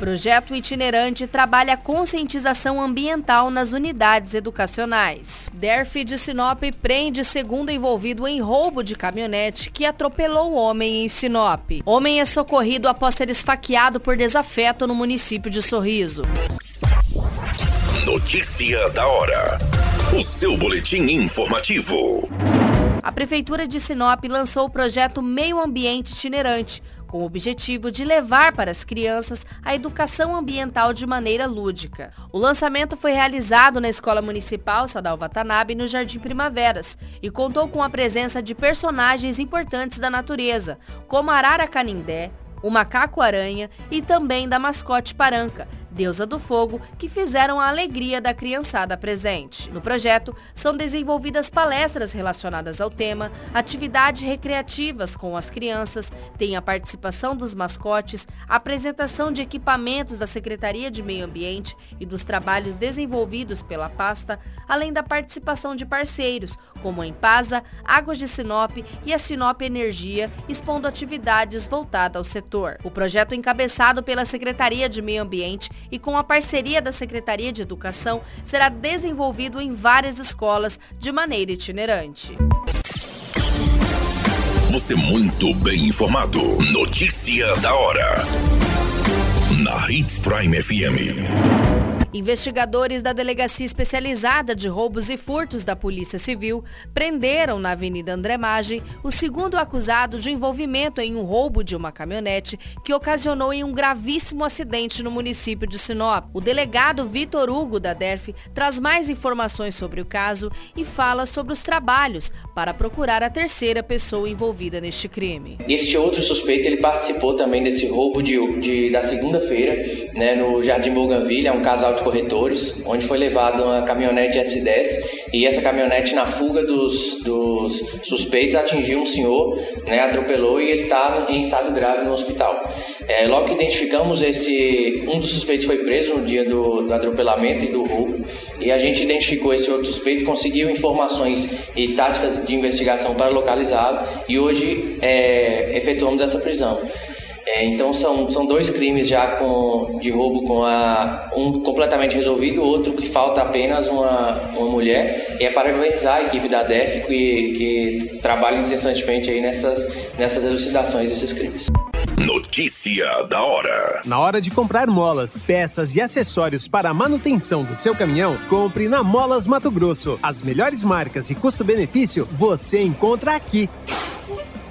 Projeto itinerante trabalha conscientização ambiental nas unidades educacionais. DERF de Sinop prende segundo envolvido em roubo de caminhonete que atropelou homem em Sinop. Homem é socorrido após ser esfaqueado por desafeto no município de Sorriso. Notícia da hora. O seu boletim informativo. A Prefeitura de Sinop lançou o projeto Meio Ambiente Itinerante, com o objetivo de levar para as crianças a educação ambiental de maneira lúdica. O lançamento foi realizado na Escola Municipal Sadal Watanabe, no Jardim Primaveras, e contou com a presença de personagens importantes da natureza, como a Arara Canindé, o macaco-aranha e também da mascote Paranca, deusa do fogo, que fizeram a alegria da criançada presente. No projeto, são desenvolvidas palestras relacionadas ao tema, atividades recreativas com as crianças, tem a participação dos mascotes, apresentação de equipamentos da Secretaria de Meio Ambiente e dos trabalhos desenvolvidos pela pasta, além da participação de parceiros, como a Empasa, Águas de Sinop e a Sinop Energia, expondo atividades voltadas ao setor. O projeto encabeçado pela Secretaria de Meio Ambiente e com a parceria da Secretaria de Educação, será desenvolvido em várias escolas de maneira itinerante. Você muito bem informado. Notícia da hora. Na Hits Prime FM. Investigadores da Delegacia Especializada de Roubos e Furtos da Polícia Civil prenderam na Avenida André Magem o segundo acusado de envolvimento em um roubo de uma caminhonete que ocasionou em um gravíssimo acidente no município de Sinop. O delegado Vitor Hugo da DERF traz mais informações sobre o caso e fala sobre os trabalhos para procurar a terceira pessoa envolvida neste crime. Este outro suspeito ele participou também desse roubo de, de da segunda-feira, né, no Jardim Bougainville, é um casal de corretores, onde foi levada uma caminhonete S10 e essa caminhonete na fuga dos, dos suspeitos atingiu um senhor, né, atropelou e ele está em estado grave no hospital. É, logo que identificamos esse, um dos suspeitos foi preso no dia do, do atropelamento e do roubo e a gente identificou esse outro suspeito, conseguiu informações e táticas de investigação para localizá-lo e hoje é, efetuamos essa prisão. É, então são, são dois crimes já com, de roubo com a, um completamente resolvido, outro que falta apenas uma, uma mulher. E é parabenizar a equipe da DEF que, que trabalha incessantemente aí nessas, nessas elucidações desses crimes. Notícia da hora. Na hora de comprar molas, peças e acessórios para a manutenção do seu caminhão, compre na Molas Mato Grosso. As melhores marcas e custo-benefício você encontra aqui.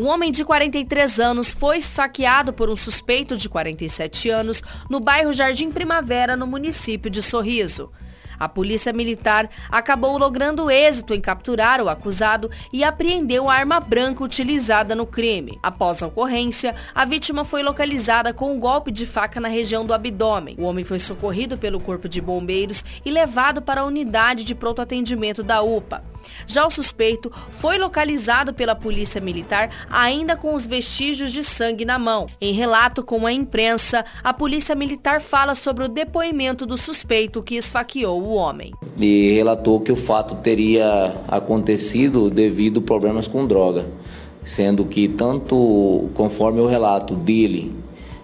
Um homem de 43 anos foi esfaqueado por um suspeito de 47 anos no bairro Jardim Primavera, no município de Sorriso. A polícia militar acabou logrando êxito em capturar o acusado e apreendeu a arma branca utilizada no crime. Após a ocorrência, a vítima foi localizada com um golpe de faca na região do abdômen. O homem foi socorrido pelo corpo de bombeiros e levado para a unidade de pronto atendimento da UPA. Já o suspeito foi localizado pela polícia militar ainda com os vestígios de sangue na mão. Em relato com a imprensa, a polícia militar fala sobre o depoimento do suspeito que esfaqueou o homem. E relatou que o fato teria acontecido devido a problemas com droga, sendo que tanto conforme o relato dele,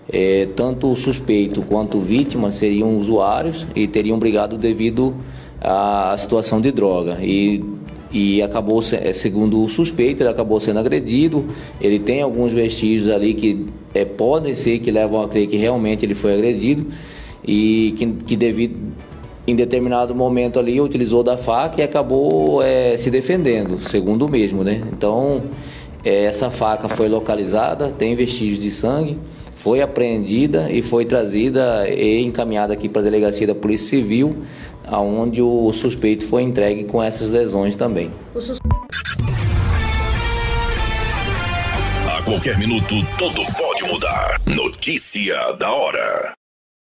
é, tanto o suspeito quanto vítima seriam usuários e teriam brigado devido à situação de droga. E e acabou, é, segundo o suspeito, ele acabou sendo agredido. Ele tem alguns vestígios ali que é, podem ser que levam a crer que realmente ele foi agredido e que, que devido em determinado momento ali utilizou da faca e acabou é, se defendendo, segundo o mesmo, né? Então essa faca foi localizada, tem vestígios de sangue, foi apreendida e foi trazida e encaminhada aqui para a delegacia da Polícia Civil, aonde o suspeito foi entregue com essas lesões também. A qualquer minuto, tudo pode mudar. Notícia da hora.